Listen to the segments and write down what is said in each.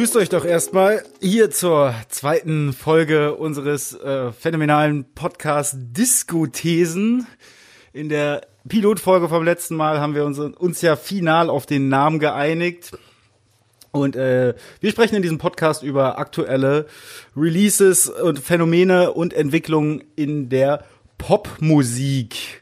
Grüßt euch doch erstmal hier zur zweiten Folge unseres äh, phänomenalen Podcast Disco-Thesen. In der Pilotfolge vom letzten Mal haben wir uns, uns ja final auf den Namen geeinigt. Und äh, wir sprechen in diesem Podcast über aktuelle Releases und Phänomene und Entwicklungen in der Popmusik.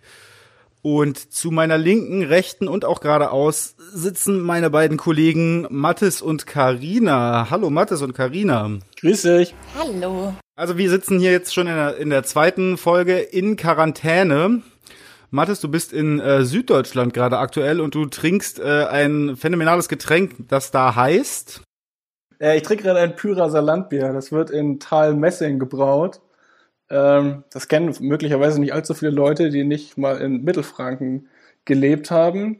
Und zu meiner linken, rechten und auch geradeaus sitzen meine beiden Kollegen Mattes und Karina. Hallo Mattes und Karina. Grüß dich. Hallo. Also wir sitzen hier jetzt schon in der, in der zweiten Folge in Quarantäne. Mathis, du bist in äh, Süddeutschland gerade aktuell und du trinkst äh, ein phänomenales Getränk, das da heißt. Äh, ich trinke gerade ein Pyraser Landbier. Das wird in Tal Messing gebraut. Ähm, das kennen möglicherweise nicht allzu viele Leute, die nicht mal in Mittelfranken gelebt haben.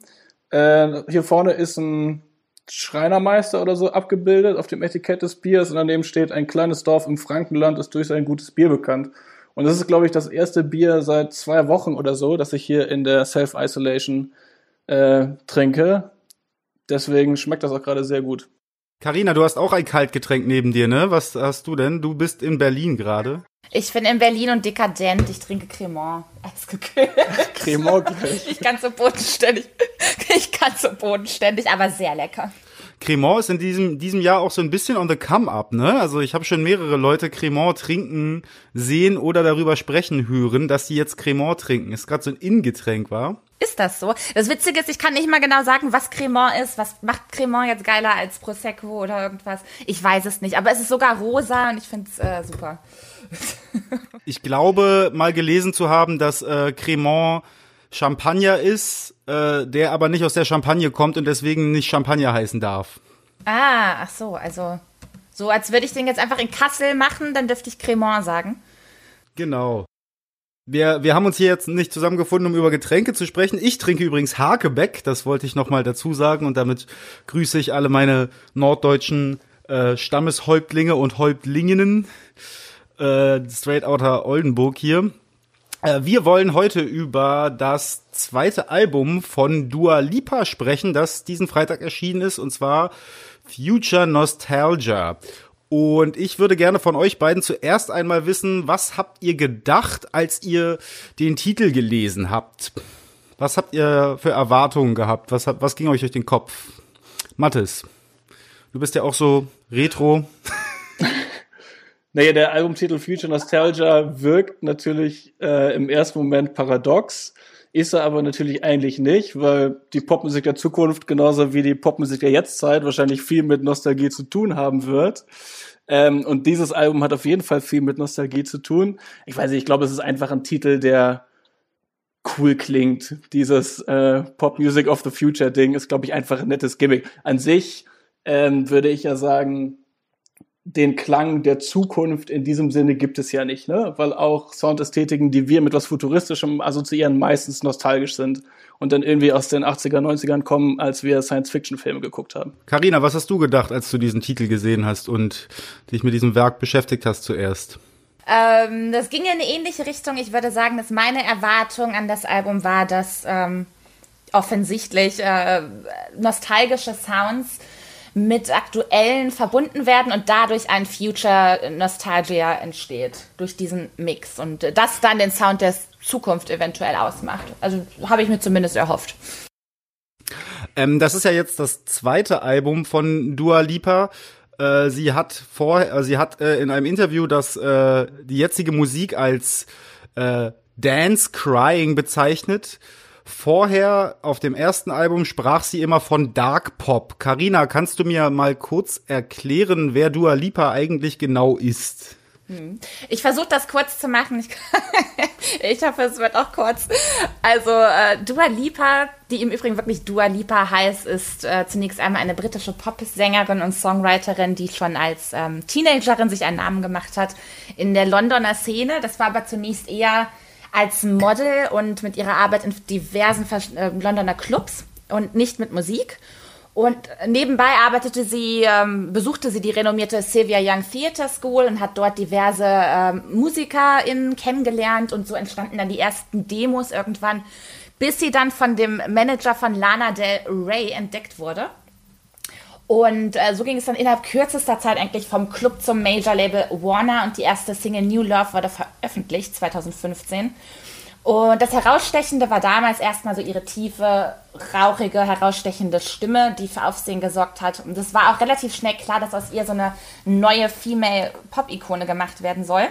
Äh, hier vorne ist ein Schreinermeister oder so abgebildet auf dem Etikett des Biers und daneben steht ein kleines Dorf im Frankenland ist durch sein gutes Bier bekannt. Und das ist, glaube ich, das erste Bier seit zwei Wochen oder so, das ich hier in der Self-Isolation äh, trinke. Deswegen schmeckt das auch gerade sehr gut. Karina, du hast auch ein Kaltgetränk neben dir, ne? Was hast du denn? Du bist in Berlin gerade. Ich bin in Berlin und dekadent. Ich trinke Cremant. Eisgekühlt. Cremant Ich kann so bodenständig. Ich kann so bodenständig, aber sehr lecker. Cremant ist in diesem, diesem Jahr auch so ein bisschen on the come up, ne? Also ich habe schon mehrere Leute Cremant trinken sehen oder darüber sprechen hören, dass sie jetzt Cremant trinken. Ist gerade so ein In-Getränk, war? Ist das so? Das Witzige ist, ich kann nicht mal genau sagen, was Cremant ist. Was macht Cremant jetzt geiler als Prosecco oder irgendwas? Ich weiß es nicht. Aber es ist sogar rosa und ich finde es äh, super. ich glaube, mal gelesen zu haben, dass äh, Cremant Champagner ist, äh, der aber nicht aus der Champagne kommt und deswegen nicht Champagner heißen darf. Ah, ach so, also so als würde ich den jetzt einfach in Kassel machen, dann dürfte ich Cremant sagen. Genau. Wir, wir haben uns hier jetzt nicht zusammengefunden, um über Getränke zu sprechen. Ich trinke übrigens Hakebeck, das wollte ich nochmal dazu sagen und damit grüße ich alle meine norddeutschen äh, Stammeshäuptlinge und Häuptlinginnen äh, straight outer Oldenburg hier. Äh, wir wollen heute über das zweite Album von Dua Lipa sprechen, das diesen Freitag erschienen ist, und zwar Future Nostalgia. Und ich würde gerne von euch beiden zuerst einmal wissen, was habt ihr gedacht, als ihr den Titel gelesen habt? Was habt ihr für Erwartungen gehabt? Was, was ging euch durch den Kopf? Mathis, du bist ja auch so retro. Naja, der Albumtitel Future Nostalgia wirkt natürlich äh, im ersten Moment paradox, ist er aber natürlich eigentlich nicht, weil die Popmusik der Zukunft genauso wie die Popmusik der Jetztzeit wahrscheinlich viel mit Nostalgie zu tun haben wird. Ähm, und dieses Album hat auf jeden Fall viel mit Nostalgie zu tun. Ich weiß nicht, ich glaube, es ist einfach ein Titel, der cool klingt. Dieses äh, Pop Music of the Future Ding ist, glaube ich, einfach ein nettes Gimmick. An sich ähm, würde ich ja sagen, den Klang der Zukunft in diesem Sinne gibt es ja nicht, ne? Weil auch Soundästhetiken, die wir mit was Futuristischem assoziieren, meistens nostalgisch sind und dann irgendwie aus den 80er, 90ern kommen, als wir Science-Fiction-Filme geguckt haben. Carina, was hast du gedacht, als du diesen Titel gesehen hast und dich mit diesem Werk beschäftigt hast zuerst? Ähm, das ging in eine ähnliche Richtung. Ich würde sagen, dass meine Erwartung an das Album war, dass ähm, offensichtlich äh, nostalgische Sounds mit aktuellen verbunden werden und dadurch ein Future Nostalgia entsteht durch diesen Mix und das dann den Sound der Zukunft eventuell ausmacht. Also habe ich mir zumindest erhofft. Ähm, das ist ja jetzt das zweite Album von Dua Lipa. Äh, sie hat vor, äh, sie hat äh, in einem Interview das äh, die jetzige Musik als äh, Dance Crying bezeichnet. Vorher auf dem ersten Album sprach sie immer von Dark Pop. Karina, kannst du mir mal kurz erklären, wer Dua Lipa eigentlich genau ist? Hm. Ich versuche das kurz zu machen. Ich, ich, hoffe, es wird auch kurz. Also äh, Dua Lipa, die im Übrigen wirklich Dua Lipa heißt, ist äh, zunächst einmal eine britische Pop-Sängerin und Songwriterin, die schon als ähm, Teenagerin sich einen Namen gemacht hat in der Londoner Szene. Das war aber zunächst eher als Model und mit ihrer Arbeit in diversen äh, Londoner Clubs und nicht mit Musik. Und nebenbei arbeitete sie, ähm, besuchte sie die renommierte Sylvia Young Theatre School und hat dort diverse ähm, MusikerInnen kennengelernt und so entstanden dann die ersten Demos irgendwann, bis sie dann von dem Manager von Lana Del Rey entdeckt wurde. Und äh, so ging es dann innerhalb kürzester Zeit eigentlich vom Club zum Major-Label Warner und die erste Single New Love wurde veröffentlicht 2015. Und das Herausstechende war damals erstmal so ihre tiefe, rauchige, herausstechende Stimme, die für Aufsehen gesorgt hat. Und es war auch relativ schnell klar, dass aus ihr so eine neue Female-Pop-Ikone gemacht werden soll.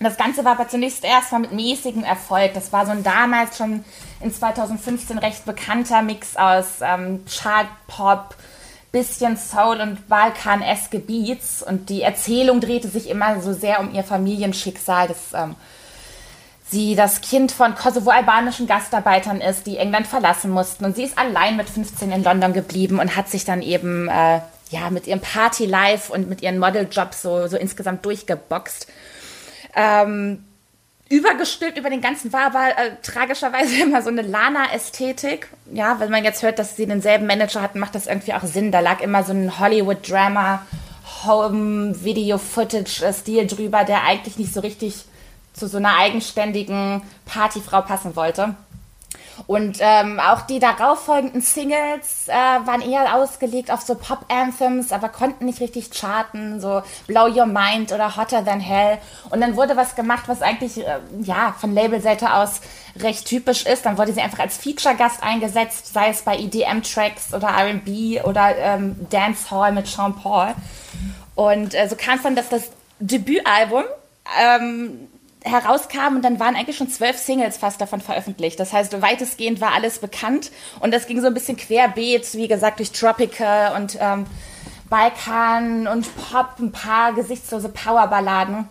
Das Ganze war aber zunächst erstmal mit mäßigem Erfolg. Das war so ein damals schon in 2015 recht bekannter Mix aus ähm, Chart-Pop, bisschen Soul und Balkan-eske Beats. Und die Erzählung drehte sich immer so sehr um ihr Familienschicksal, dass ähm, sie das Kind von kosovo-albanischen Gastarbeitern ist, die England verlassen mussten. Und sie ist allein mit 15 in London geblieben und hat sich dann eben äh, ja, mit ihrem Party-Life und mit ihren Model-Jobs so, so insgesamt durchgeboxt. Ähm, übergestülpt über den ganzen war aber äh, tragischerweise immer so eine Lana-Ästhetik. Ja, wenn man jetzt hört, dass sie denselben Manager hatten, macht das irgendwie auch Sinn. Da lag immer so ein Hollywood-Drama, Home-Video-Footage-Stil drüber, der eigentlich nicht so richtig zu so einer eigenständigen Partyfrau passen wollte. Und ähm, auch die darauffolgenden Singles äh, waren eher ausgelegt auf so Pop-Anthems, aber konnten nicht richtig charten, so Blow Your Mind oder Hotter Than Hell. Und dann wurde was gemacht, was eigentlich äh, ja von Labelseite aus recht typisch ist. Dann wurde sie einfach als Feature-Gast eingesetzt, sei es bei EDM-Tracks oder R&B oder ähm, Dancehall mit Sean Paul. Und äh, so kam es dann, dass das Debütalbum ähm, herauskam und dann waren eigentlich schon zwölf Singles fast davon veröffentlicht. Das heißt, weitestgehend war alles bekannt und das ging so ein bisschen querbeet, wie gesagt, durch Tropical und ähm, Balkan und Pop, ein paar gesichtslose Powerballaden.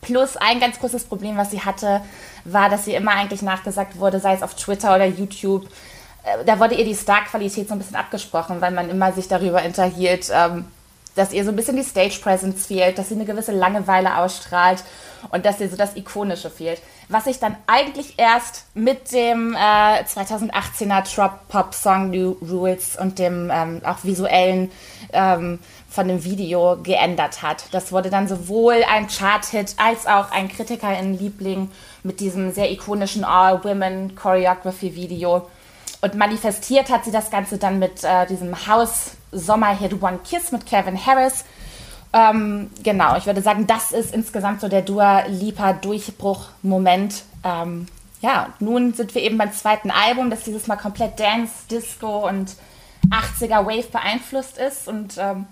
Plus ein ganz großes Problem, was sie hatte, war, dass sie immer eigentlich nachgesagt wurde, sei es auf Twitter oder YouTube, äh, da wurde ihr die Starqualität so ein bisschen abgesprochen, weil man immer sich darüber unterhielt, ähm, dass ihr so ein bisschen die Stage Presence fehlt, dass sie eine gewisse Langeweile ausstrahlt und dass ihr so das Ikonische fehlt. Was sich dann eigentlich erst mit dem äh, 2018er Trop Pop Song New Rules und dem ähm, auch visuellen ähm, von dem Video geändert hat. Das wurde dann sowohl ein Chart-Hit als auch ein Kritikerinnenliebling mit diesem sehr ikonischen All-Women Choreography-Video. Und manifestiert hat sie das Ganze dann mit äh, diesem House Sommer-Hit One Kiss mit Kevin Harris. Ähm, genau, ich würde sagen, das ist insgesamt so der Dua Lipa Durchbruch-Moment. Ähm, ja, nun sind wir eben beim zweiten Album, das dieses Mal komplett Dance, Disco und 80er Wave beeinflusst ist. Und ähm,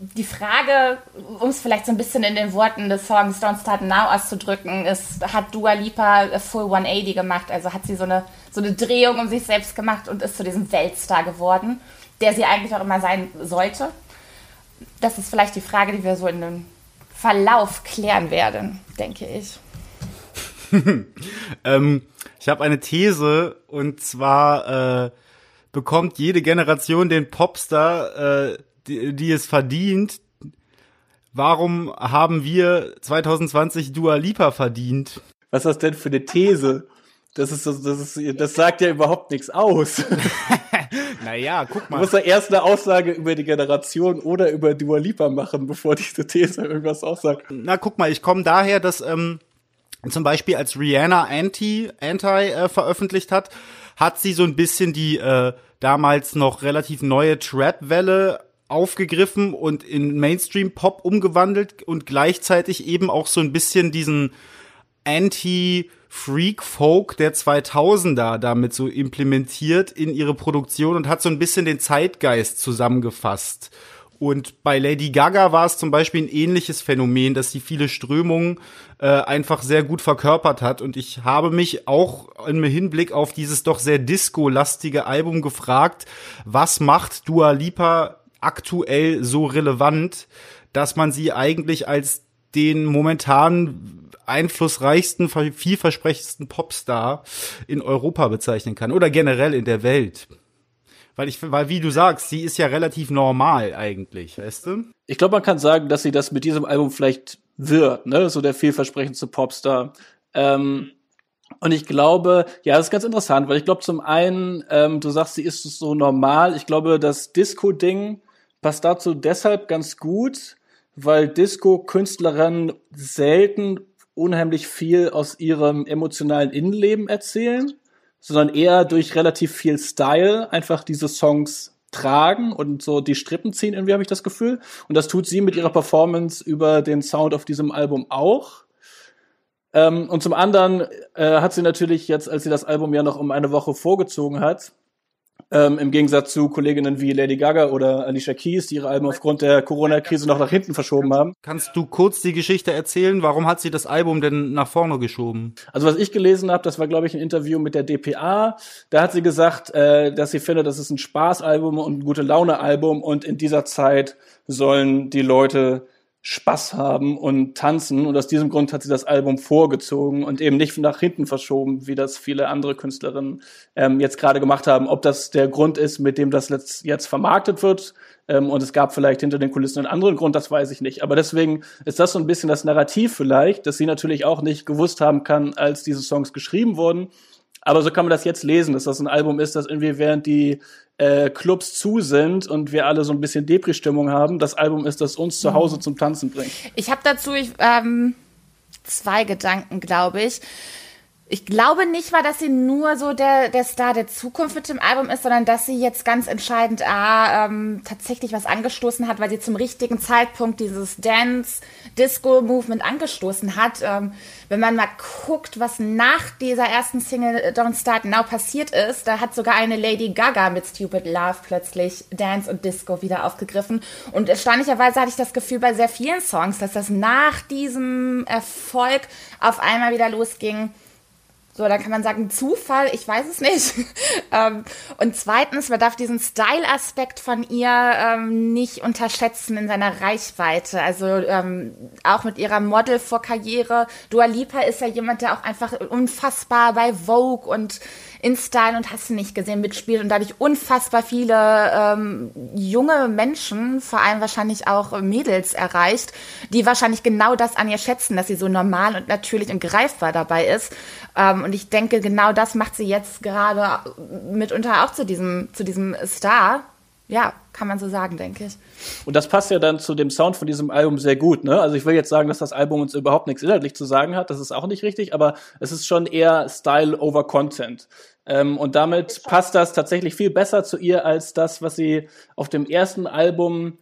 die Frage, um es vielleicht so ein bisschen in den Worten des Songs Don't Start Now auszudrücken, ist, hat Dua Lipa Full 180 gemacht? Also hat sie so eine, so eine Drehung um sich selbst gemacht und ist zu diesem Weltstar geworden, der sie eigentlich auch immer sein sollte? Das ist vielleicht die Frage, die wir so in dem Verlauf klären werden, denke ich. ähm, ich habe eine These und zwar äh, bekommt jede Generation den Popstar äh, die, die es verdient. Warum haben wir 2020 Dua Lipa verdient? Was ist das denn für eine These? Das ist, das ist, das sagt ja überhaupt nichts aus. naja, guck mal. Du musst ja erst eine Aussage über die Generation oder über Dua Lipa machen, bevor diese These irgendwas aussagt. Na, guck mal, ich komme daher, dass ähm, zum Beispiel als Rihanna Anti, Anti äh, veröffentlicht hat, hat sie so ein bisschen die äh, damals noch relativ neue Trap-Welle aufgegriffen und in Mainstream-Pop umgewandelt und gleichzeitig eben auch so ein bisschen diesen Anti-Freak-Folk der 2000er damit so implementiert in ihre Produktion und hat so ein bisschen den Zeitgeist zusammengefasst. Und bei Lady Gaga war es zum Beispiel ein ähnliches Phänomen, dass sie viele Strömungen äh, einfach sehr gut verkörpert hat. Und ich habe mich auch im Hinblick auf dieses doch sehr disco-lastige Album gefragt, was macht Dua Lipa aktuell so relevant, dass man sie eigentlich als den momentan einflussreichsten, vielversprechendsten Popstar in Europa bezeichnen kann oder generell in der Welt. Weil ich, weil wie du sagst, sie ist ja relativ normal eigentlich, weißt du? Ich glaube, man kann sagen, dass sie das mit diesem Album vielleicht wird, ne, so der vielversprechendste Popstar. Ähm, und ich glaube, ja, das ist ganz interessant, weil ich glaube, zum einen, ähm, du sagst, sie ist so normal. Ich glaube, das Disco-Ding passt dazu deshalb ganz gut, weil Disco-Künstlerinnen selten unheimlich viel aus ihrem emotionalen Innenleben erzählen, sondern eher durch relativ viel Style einfach diese Songs tragen und so die Strippen ziehen, irgendwie habe ich das Gefühl. Und das tut sie mit ihrer Performance über den Sound auf diesem Album auch. Ähm, und zum anderen äh, hat sie natürlich jetzt, als sie das Album ja noch um eine Woche vorgezogen hat, ähm, Im Gegensatz zu Kolleginnen wie Lady Gaga oder Alicia Keys, die ihre Alben aufgrund der Corona-Krise noch nach hinten verschoben haben. Kannst du kurz die Geschichte erzählen? Warum hat sie das Album denn nach vorne geschoben? Also was ich gelesen habe, das war glaube ich ein Interview mit der DPA. Da hat sie gesagt, äh, dass sie findet, das ist ein Spaßalbum und ein gute Laune-Album und in dieser Zeit sollen die Leute Spaß haben und tanzen. Und aus diesem Grund hat sie das Album vorgezogen und eben nicht nach hinten verschoben, wie das viele andere Künstlerinnen ähm, jetzt gerade gemacht haben. Ob das der Grund ist, mit dem das jetzt vermarktet wird ähm, und es gab vielleicht hinter den Kulissen einen anderen Grund, das weiß ich nicht. Aber deswegen ist das so ein bisschen das Narrativ vielleicht, dass sie natürlich auch nicht gewusst haben kann, als diese Songs geschrieben wurden. Aber so kann man das jetzt lesen, dass das ein Album ist, das irgendwie während die äh, Clubs zu sind und wir alle so ein bisschen Depri-Stimmung haben, das Album ist, das uns zu Hause zum Tanzen bringt. Ich habe dazu ich, ähm, zwei Gedanken, glaube ich. Ich glaube nicht mal, dass sie nur so der, der Star der Zukunft mit dem Album ist, sondern dass sie jetzt ganz entscheidend ah, ähm, tatsächlich was angestoßen hat, weil sie zum richtigen Zeitpunkt dieses Dance-Disco-Movement angestoßen hat. Ähm, wenn man mal guckt, was nach dieser ersten Single äh, Don't Start Now passiert ist, da hat sogar eine Lady Gaga mit Stupid Love plötzlich Dance und Disco wieder aufgegriffen. Und erstaunlicherweise hatte ich das Gefühl bei sehr vielen Songs, dass das nach diesem Erfolg auf einmal wieder losging so, dann kann man sagen, Zufall, ich weiß es nicht. ähm, und zweitens, man darf diesen Style-Aspekt von ihr ähm, nicht unterschätzen in seiner Reichweite. Also ähm, auch mit ihrer Model-Vor-Karriere. Dua Lipa ist ja jemand, der auch einfach unfassbar bei Vogue und InStyle und hast du nicht gesehen mitspielt und dadurch unfassbar viele ähm, junge Menschen, vor allem wahrscheinlich auch Mädels erreicht, die wahrscheinlich genau das an ihr schätzen, dass sie so normal und natürlich und greifbar dabei ist. Ähm, und ich denke, genau das macht sie jetzt gerade mitunter auch zu diesem, zu diesem Star. Ja, kann man so sagen, denke ich. Und das passt ja dann zu dem Sound von diesem Album sehr gut, ne? Also ich will jetzt sagen, dass das Album uns überhaupt nichts inhaltlich zu sagen hat, das ist auch nicht richtig, aber es ist schon eher Style over Content. Ähm, und damit passt das tatsächlich viel besser zu ihr als das, was sie auf dem ersten Album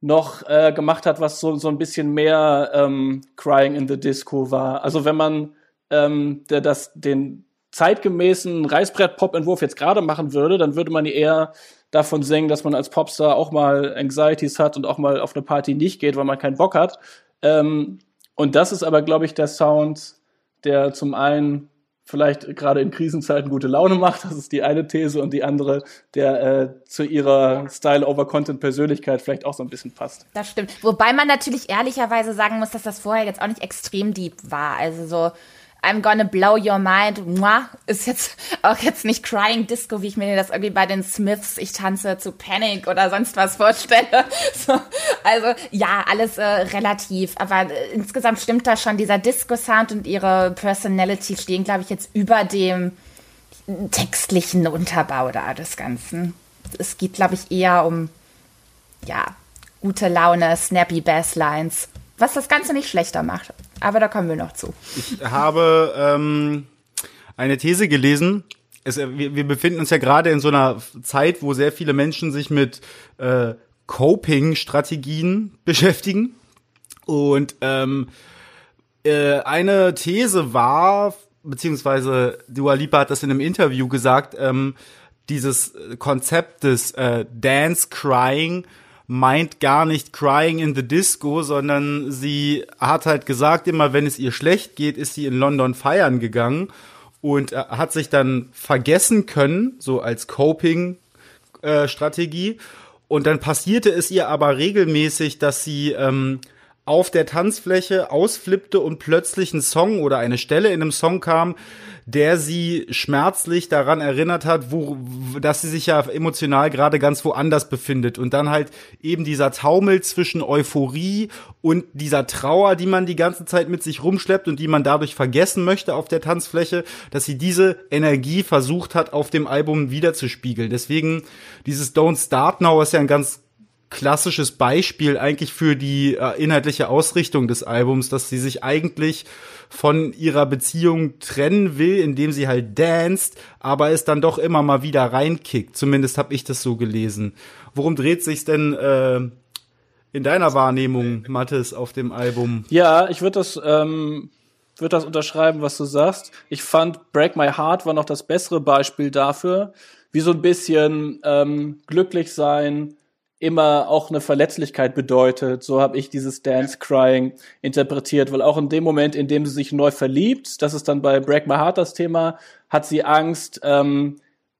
noch äh, gemacht hat, was so, so ein bisschen mehr ähm, Crying in the Disco war. Also wenn man ähm, der, das, den zeitgemäßen Reißbrett-Pop-Entwurf jetzt gerade machen würde, dann würde man eher davon singen, dass man als Popstar auch mal Anxieties hat und auch mal auf eine Party nicht geht, weil man keinen Bock hat. Ähm, und das ist aber, glaube ich, der Sound, der zum einen vielleicht gerade in Krisenzeiten gute Laune macht. Das ist die eine These und die andere, der äh, zu ihrer Style-over-Content-Persönlichkeit vielleicht auch so ein bisschen passt. Das stimmt. Wobei man natürlich ehrlicherweise sagen muss, dass das vorher jetzt auch nicht extrem deep war. Also so I'm gonna blow your mind, Mua, ist jetzt auch jetzt nicht Crying Disco, wie ich mir das irgendwie bei den Smiths, ich tanze zu Panic oder sonst was vorstelle. So, also ja, alles äh, relativ, aber äh, insgesamt stimmt da schon, dieser Disco-Sound und ihre Personality stehen, glaube ich, jetzt über dem textlichen Unterbau da des Ganzen. Es geht, glaube ich, eher um, ja, gute Laune, snappy Basslines, was das Ganze nicht schlechter macht. Aber da kommen wir noch zu. Ich habe ähm, eine These gelesen. Es, wir, wir befinden uns ja gerade in so einer Zeit, wo sehr viele Menschen sich mit äh, Coping-Strategien beschäftigen. Und ähm, äh, eine These war, beziehungsweise Dua Lipa hat das in einem Interview gesagt, ähm, dieses Konzept des äh, Dance Crying meint gar nicht Crying in the Disco, sondern sie hat halt gesagt, immer wenn es ihr schlecht geht, ist sie in London feiern gegangen und äh, hat sich dann vergessen können, so als Coping-Strategie. Äh, und dann passierte es ihr aber regelmäßig, dass sie ähm, auf der Tanzfläche ausflippte und plötzlich ein Song oder eine Stelle in einem Song kam, der sie schmerzlich daran erinnert hat, wo, dass sie sich ja emotional gerade ganz woanders befindet und dann halt eben dieser Taumel zwischen Euphorie und dieser Trauer, die man die ganze Zeit mit sich rumschleppt und die man dadurch vergessen möchte auf der Tanzfläche, dass sie diese Energie versucht hat, auf dem Album wiederzuspiegeln. Deswegen dieses Don't Start Now ist ja ein ganz klassisches Beispiel eigentlich für die äh, inhaltliche Ausrichtung des Albums, dass sie sich eigentlich von ihrer Beziehung trennen will, indem sie halt danst, aber es dann doch immer mal wieder reinkickt. Zumindest habe ich das so gelesen. Worum dreht sich's denn äh, in deiner Wahrnehmung, Mathis, auf dem Album? Ja, ich würde das ähm, würde das unterschreiben, was du sagst. Ich fand Break My Heart war noch das bessere Beispiel dafür, wie so ein bisschen ähm, glücklich sein immer auch eine Verletzlichkeit bedeutet. So habe ich dieses Dance Crying interpretiert, weil auch in dem Moment, in dem sie sich neu verliebt, das ist dann bei Break My Heart das Thema, hat sie Angst, ähm,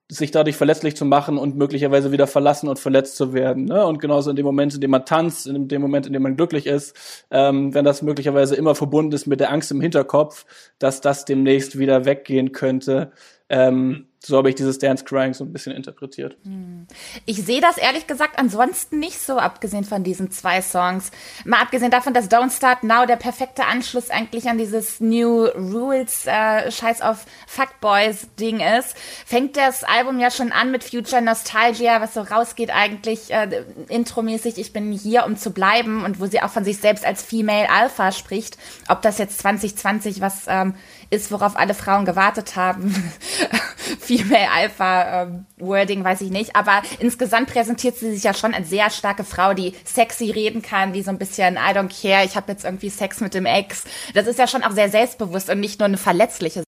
sich dadurch verletzlich zu machen und möglicherweise wieder verlassen und verletzt zu werden. Ne? Und genauso in dem Moment, in dem man tanzt, in dem Moment, in dem man glücklich ist, ähm, wenn das möglicherweise immer verbunden ist mit der Angst im Hinterkopf, dass das demnächst wieder weggehen könnte. Ähm, so habe ich dieses Dance Crying so ein bisschen interpretiert. Hm. Ich sehe das ehrlich gesagt ansonsten nicht so, abgesehen von diesen zwei Songs. Mal abgesehen davon, dass Don't Start Now der perfekte Anschluss eigentlich an dieses New Rules äh, Scheiß auf Fuckboys Ding ist, fängt das Album ja schon an mit Future Nostalgia, was so rausgeht eigentlich äh, intromäßig, ich bin hier, um zu bleiben und wo sie auch von sich selbst als Female Alpha spricht. Ob das jetzt 2020 was ähm, ist, worauf alle Frauen gewartet haben. Female Alpha ähm, Wording, weiß ich nicht. Aber insgesamt präsentiert sie sich ja schon als sehr starke Frau, die sexy reden kann, die so ein bisschen I don't care, ich habe jetzt irgendwie Sex mit dem Ex. Das ist ja schon auch sehr selbstbewusst und nicht nur eine verletzliche.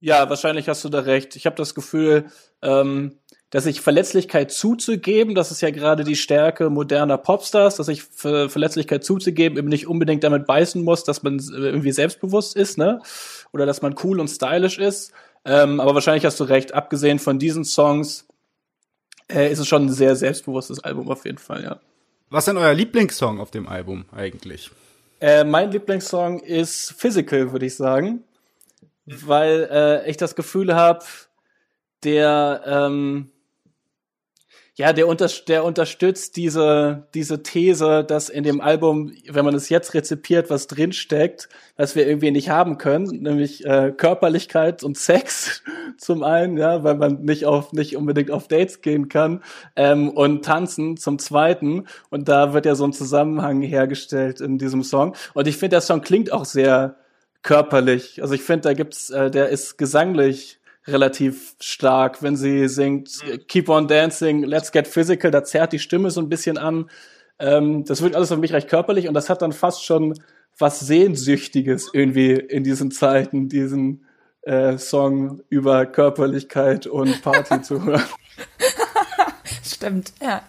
Ja, wahrscheinlich hast du da recht. Ich habe das Gefühl, ähm, dass sich Verletzlichkeit zuzugeben, das ist ja gerade die Stärke moderner Popstars, dass sich Verletzlichkeit zuzugeben eben nicht unbedingt damit beißen muss, dass man irgendwie selbstbewusst ist, ne? Oder dass man cool und stylisch ist. Ähm, aber wahrscheinlich hast du recht, abgesehen von diesen Songs äh, ist es schon ein sehr selbstbewusstes Album auf jeden Fall, ja. Was ist denn euer Lieblingssong auf dem Album eigentlich? Äh, mein Lieblingssong ist Physical, würde ich sagen. Weil äh, ich das Gefühl habe, der ähm, ja, der, unter, der unterstützt diese, diese These, dass in dem Album, wenn man es jetzt rezipiert, was drinsteckt, was wir irgendwie nicht haben können, nämlich äh, Körperlichkeit und Sex zum einen, ja, weil man nicht auf nicht unbedingt auf Dates gehen kann ähm, und tanzen zum zweiten und da wird ja so ein Zusammenhang hergestellt in diesem Song und ich finde der Song klingt auch sehr körperlich. Also ich finde, da gibt's, äh, der ist gesanglich relativ stark, wenn sie singt Keep on Dancing, Let's Get Physical, da zerrt die Stimme so ein bisschen an. Ähm, das wirkt alles auf mich recht körperlich und das hat dann fast schon was Sehnsüchtiges irgendwie in diesen Zeiten, diesen äh, Song über Körperlichkeit und Party zu hören. Stimmt, ja.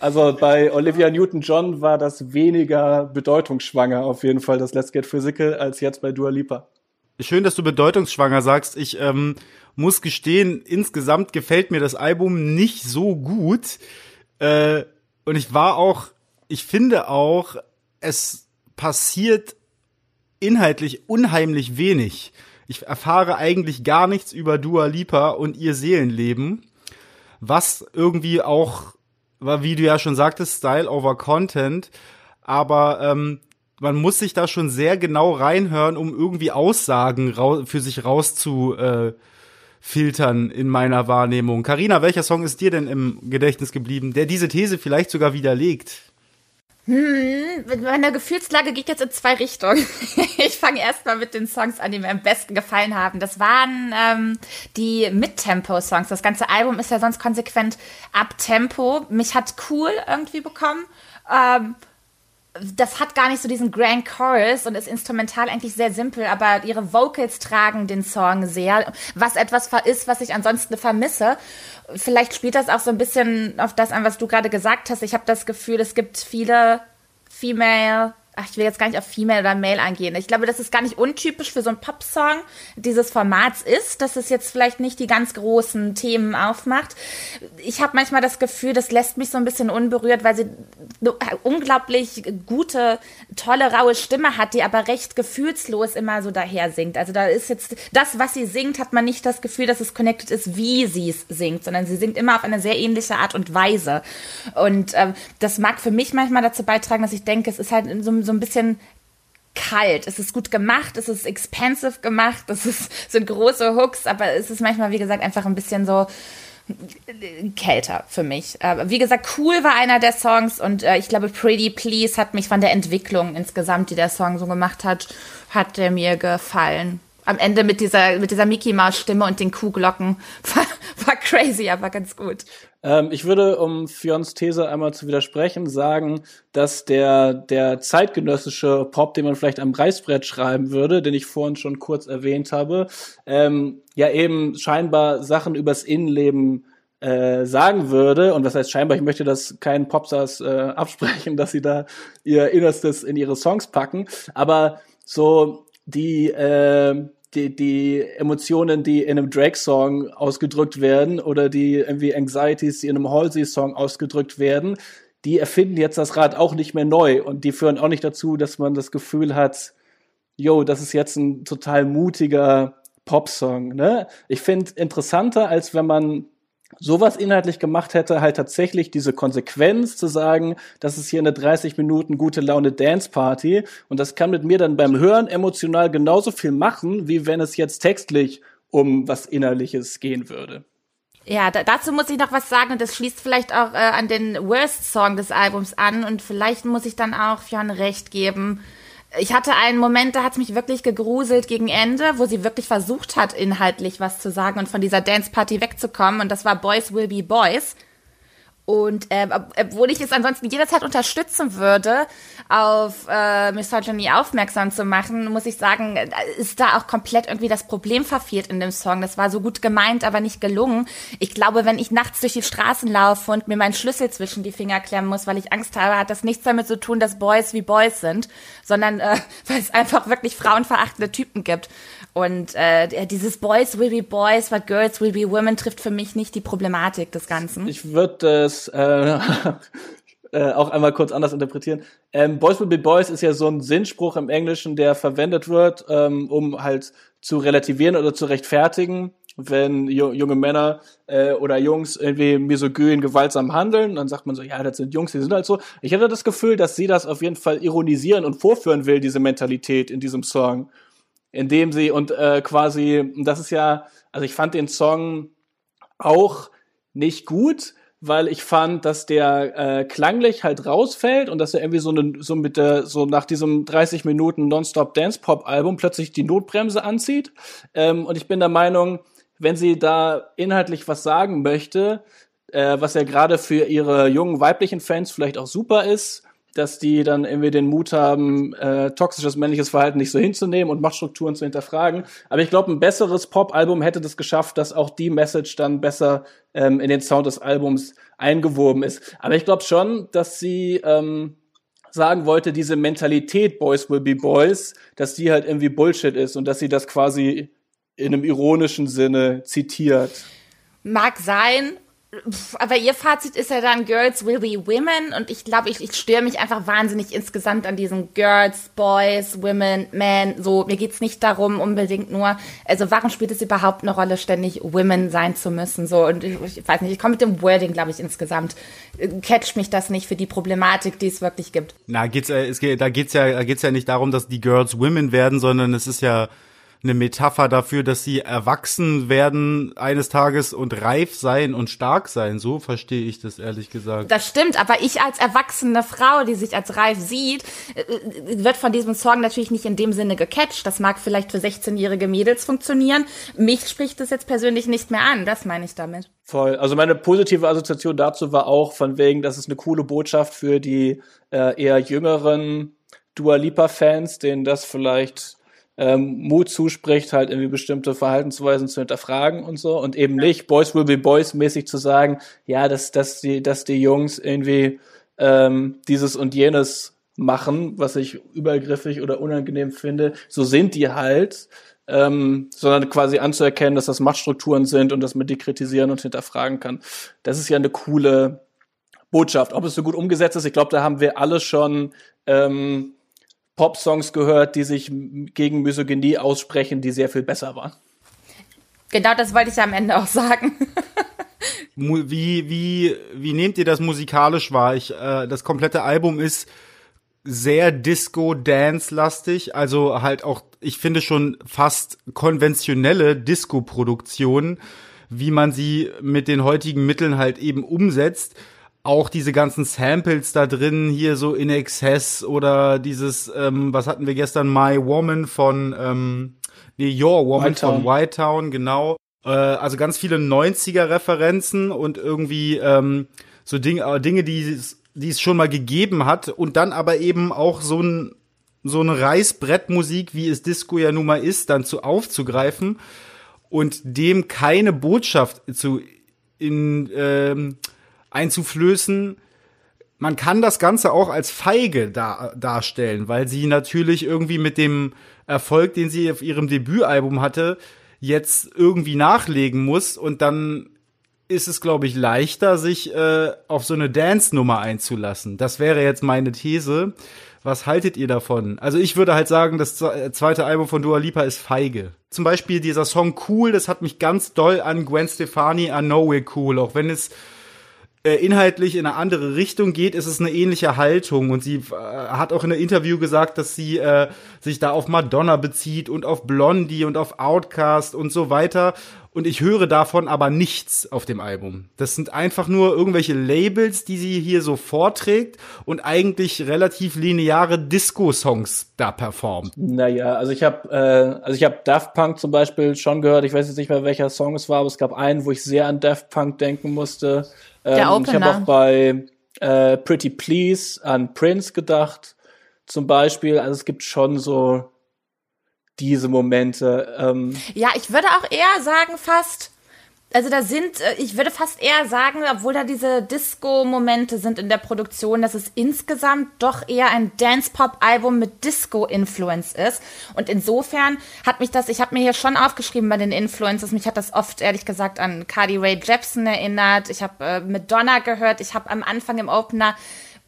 Also bei Olivia Newton-John war das weniger bedeutungsschwanger auf jeden Fall, das Let's Get Physical, als jetzt bei Dua Lipa. Schön, dass du bedeutungsschwanger sagst. Ich ähm, muss gestehen, insgesamt gefällt mir das Album nicht so gut. Äh, und ich war auch, ich finde auch, es passiert inhaltlich unheimlich wenig. Ich erfahre eigentlich gar nichts über Dua Lipa und ihr Seelenleben, was irgendwie auch, wie du ja schon sagtest, Style over Content, aber ähm, man muss sich da schon sehr genau reinhören, um irgendwie Aussagen für sich rauszufiltern äh, in meiner Wahrnehmung. Karina, welcher Song ist dir denn im Gedächtnis geblieben, der diese These vielleicht sogar widerlegt? Hm, meine Gefühlslage geht jetzt in zwei Richtungen. ich fange erstmal mit den Songs an, die mir am besten gefallen haben. Das waren ähm, die Mittempo-Songs. Das ganze Album ist ja sonst konsequent ab Tempo. Mich hat cool irgendwie bekommen. Ähm, das hat gar nicht so diesen Grand Chorus und ist instrumental eigentlich sehr simpel, aber ihre Vocals tragen den Song sehr, was etwas ist, was ich ansonsten vermisse. Vielleicht spielt das auch so ein bisschen auf das an, was du gerade gesagt hast. Ich habe das Gefühl, es gibt viele Female ach, ich will jetzt gar nicht auf Female oder Male eingehen. Ich glaube, das ist gar nicht untypisch für so einen Pop-Song dieses Formats ist, dass es jetzt vielleicht nicht die ganz großen Themen aufmacht. Ich habe manchmal das Gefühl, das lässt mich so ein bisschen unberührt, weil sie eine unglaublich gute, tolle, raue Stimme hat, die aber recht gefühlslos immer so daher singt. Also da ist jetzt das, was sie singt, hat man nicht das Gefühl, dass es connected ist, wie sie es singt, sondern sie singt immer auf eine sehr ähnliche Art und Weise. Und ähm, das mag für mich manchmal dazu beitragen, dass ich denke, es ist halt in so, so ein bisschen kalt. Es ist gut gemacht, es ist expensive gemacht, es ist, sind große Hooks, aber es ist manchmal, wie gesagt, einfach ein bisschen so, kälter für mich. Aber wie gesagt, cool war einer der Songs und äh, ich glaube, Pretty Please hat mich von der Entwicklung insgesamt, die der Song so gemacht hat, hat der mir gefallen. Am Ende mit dieser, mit dieser Mickey Maus Stimme und den Kuhglocken. War, war crazy, aber ganz gut. Ähm, ich würde, um Fions These einmal zu widersprechen, sagen, dass der, der zeitgenössische Pop, den man vielleicht am Reißbrett schreiben würde, den ich vorhin schon kurz erwähnt habe, ähm, ja eben scheinbar Sachen übers Innenleben äh, sagen würde, und was heißt scheinbar, ich möchte das keinen Popstars äh, absprechen, dass sie da ihr Innerstes in ihre Songs packen, aber so die, äh, die, die Emotionen, die in einem Drake-Song ausgedrückt werden oder die irgendwie Anxieties, die in einem Halsey-Song ausgedrückt werden, die erfinden jetzt das Rad auch nicht mehr neu und die führen auch nicht dazu, dass man das Gefühl hat, yo, das ist jetzt ein total mutiger Popsong. Ne? Ich finde interessanter, als wenn man sowas inhaltlich gemacht hätte, halt tatsächlich diese Konsequenz zu sagen, das ist hier eine 30 Minuten gute Laune Dance Party und das kann mit mir dann beim Hören emotional genauso viel machen, wie wenn es jetzt textlich um was Innerliches gehen würde. Ja, da, dazu muss ich noch was sagen und das schließt vielleicht auch äh, an den Worst Song des Albums an und vielleicht muss ich dann auch Fionn recht geben, ich hatte einen Moment, da hat es mich wirklich gegruselt gegen Ende, wo sie wirklich versucht hat, inhaltlich was zu sagen und von dieser Dance Party wegzukommen. Und das war Boys Will Be Boys. Und äh, obwohl ich es ansonsten jederzeit unterstützen würde, auf äh, Misogyny aufmerksam zu machen, muss ich sagen, äh, ist da auch komplett irgendwie das Problem verfehlt in dem Song. Das war so gut gemeint, aber nicht gelungen. Ich glaube, wenn ich nachts durch die Straßen laufe und mir meinen Schlüssel zwischen die Finger klemmen muss, weil ich Angst habe, hat das nichts damit zu tun, dass Boys wie Boys sind, sondern äh, weil es einfach wirklich frauenverachtende Typen gibt. Und äh, dieses Boys will be Boys, but Girls will be Women trifft für mich nicht die Problematik des Ganzen. Ich würde es äh, äh, auch einmal kurz anders interpretieren. Ähm, Boys will be Boys ist ja so ein Sinnspruch im Englischen, der verwendet wird, ähm, um halt zu relativieren oder zu rechtfertigen, wenn junge Männer äh, oder Jungs irgendwie misogyn, gewaltsam handeln, dann sagt man so, ja, das sind Jungs, die sind halt so. Ich hatte das Gefühl, dass sie das auf jeden Fall ironisieren und vorführen will, diese Mentalität in diesem Song indem sie und äh, quasi, das ist ja, also ich fand den Song auch nicht gut, weil ich fand, dass der äh, klanglich halt rausfällt und dass er irgendwie so, ne, so mit der, so nach diesem 30 Minuten Nonstop Dance Pop Album plötzlich die Notbremse anzieht. Ähm, und ich bin der Meinung, wenn sie da inhaltlich was sagen möchte, äh, was ja gerade für ihre jungen weiblichen Fans vielleicht auch super ist, dass die dann irgendwie den Mut haben, äh, toxisches männliches Verhalten nicht so hinzunehmen und Machtstrukturen zu hinterfragen. Aber ich glaube, ein besseres Pop-Album hätte das geschafft, dass auch die Message dann besser ähm, in den Sound des Albums eingewoben ist. Aber ich glaube schon, dass sie ähm, sagen wollte, diese Mentalität Boys will be Boys, dass die halt irgendwie Bullshit ist und dass sie das quasi in einem ironischen Sinne zitiert. Mag sein, aber ihr Fazit ist ja dann Girls will be women und ich glaube, ich, ich störe mich einfach wahnsinnig insgesamt an diesen Girls, Boys, Women, Men. So, mir geht's nicht darum unbedingt nur, also warum spielt es überhaupt eine Rolle, ständig Women sein zu müssen? So, und ich, ich weiß nicht, ich komme mit dem Wording, glaube ich, insgesamt. Catcht mich das nicht für die Problematik, die es wirklich gibt. Na, geht's, äh, es geht, da geht's ja, ja nicht darum, dass die Girls Women werden, sondern es ist ja eine Metapher dafür, dass sie erwachsen werden eines Tages und reif sein und stark sein. So verstehe ich das ehrlich gesagt. Das stimmt, aber ich als erwachsene Frau, die sich als reif sieht, äh, wird von diesem Song natürlich nicht in dem Sinne gecatcht. Das mag vielleicht für 16-jährige Mädels funktionieren. Mich spricht das jetzt persönlich nicht mehr an. Das meine ich damit. Voll. Also meine positive Assoziation dazu war auch von wegen, das ist eine coole Botschaft für die äh, eher jüngeren Dua Lipa Fans, denen das vielleicht ähm, Mut zuspricht, halt irgendwie bestimmte Verhaltensweisen zu hinterfragen und so und eben nicht Boys will be Boys mäßig zu sagen, ja, dass, dass, die, dass die Jungs irgendwie ähm, dieses und jenes machen, was ich übergriffig oder unangenehm finde, so sind die halt, ähm, sondern quasi anzuerkennen, dass das Machtstrukturen sind und dass man die kritisieren und hinterfragen kann. Das ist ja eine coole Botschaft. Ob es so gut umgesetzt ist, ich glaube, da haben wir alle schon ähm, Pop-Songs gehört, die sich gegen Misogynie aussprechen, die sehr viel besser waren. Genau das wollte ich ja am Ende auch sagen. wie, wie, wie nehmt ihr das musikalisch wahr? Ich, äh, das komplette Album ist sehr Disco-Dance-lastig, also halt auch, ich finde schon fast konventionelle Disco-Produktionen wie man sie mit den heutigen Mitteln halt eben umsetzt. Auch diese ganzen Samples da drin, hier so in Excess oder dieses, ähm, was hatten wir gestern, My Woman von, ähm, nee, Your Woman White von White Town, genau. Äh, also ganz viele 90er-Referenzen und irgendwie ähm, so Ding, äh, Dinge, die die es schon mal gegeben hat und dann aber eben auch so ein so eine Reißbrettmusik, wie es Disco ja nun mal ist, dann zu aufzugreifen und dem keine Botschaft zu in, ähm, einzuflößen. Man kann das Ganze auch als feige da, darstellen, weil sie natürlich irgendwie mit dem Erfolg, den sie auf ihrem Debütalbum hatte, jetzt irgendwie nachlegen muss und dann ist es, glaube ich, leichter, sich äh, auf so eine Dance-Nummer einzulassen. Das wäre jetzt meine These. Was haltet ihr davon? Also ich würde halt sagen, das zweite Album von Dua Lipa ist feige. Zum Beispiel dieser Song Cool, das hat mich ganz doll an Gwen Stefani, I Know We're Cool, auch wenn es äh, inhaltlich in eine andere Richtung geht, ist es eine ähnliche Haltung. Und sie äh, hat auch in einem Interview gesagt, dass sie äh, sich da auf Madonna bezieht und auf Blondie und auf Outcast und so weiter und ich höre davon aber nichts auf dem Album. Das sind einfach nur irgendwelche Labels, die sie hier so vorträgt und eigentlich relativ lineare Disco-Songs da performt. Naja, also ich habe äh, also ich habe Daft Punk zum Beispiel schon gehört. Ich weiß jetzt nicht mehr welcher Song es war, aber es gab einen, wo ich sehr an Daft Punk denken musste. Ähm. Ich habe auch bei äh, Pretty Please an Prince gedacht, zum Beispiel. Also es gibt schon so diese Momente. Ähm. Ja, ich würde auch eher sagen, fast. Also da sind, äh, ich würde fast eher sagen, obwohl da diese Disco-Momente sind in der Produktion, dass es insgesamt doch eher ein Dance-Pop-Album mit Disco-Influence ist. Und insofern hat mich das, ich habe mir hier schon aufgeschrieben bei den Influences, mich hat das oft ehrlich gesagt an Cardi Ray Jepsen erinnert. Ich habe äh, Madonna gehört, ich habe am Anfang im Opener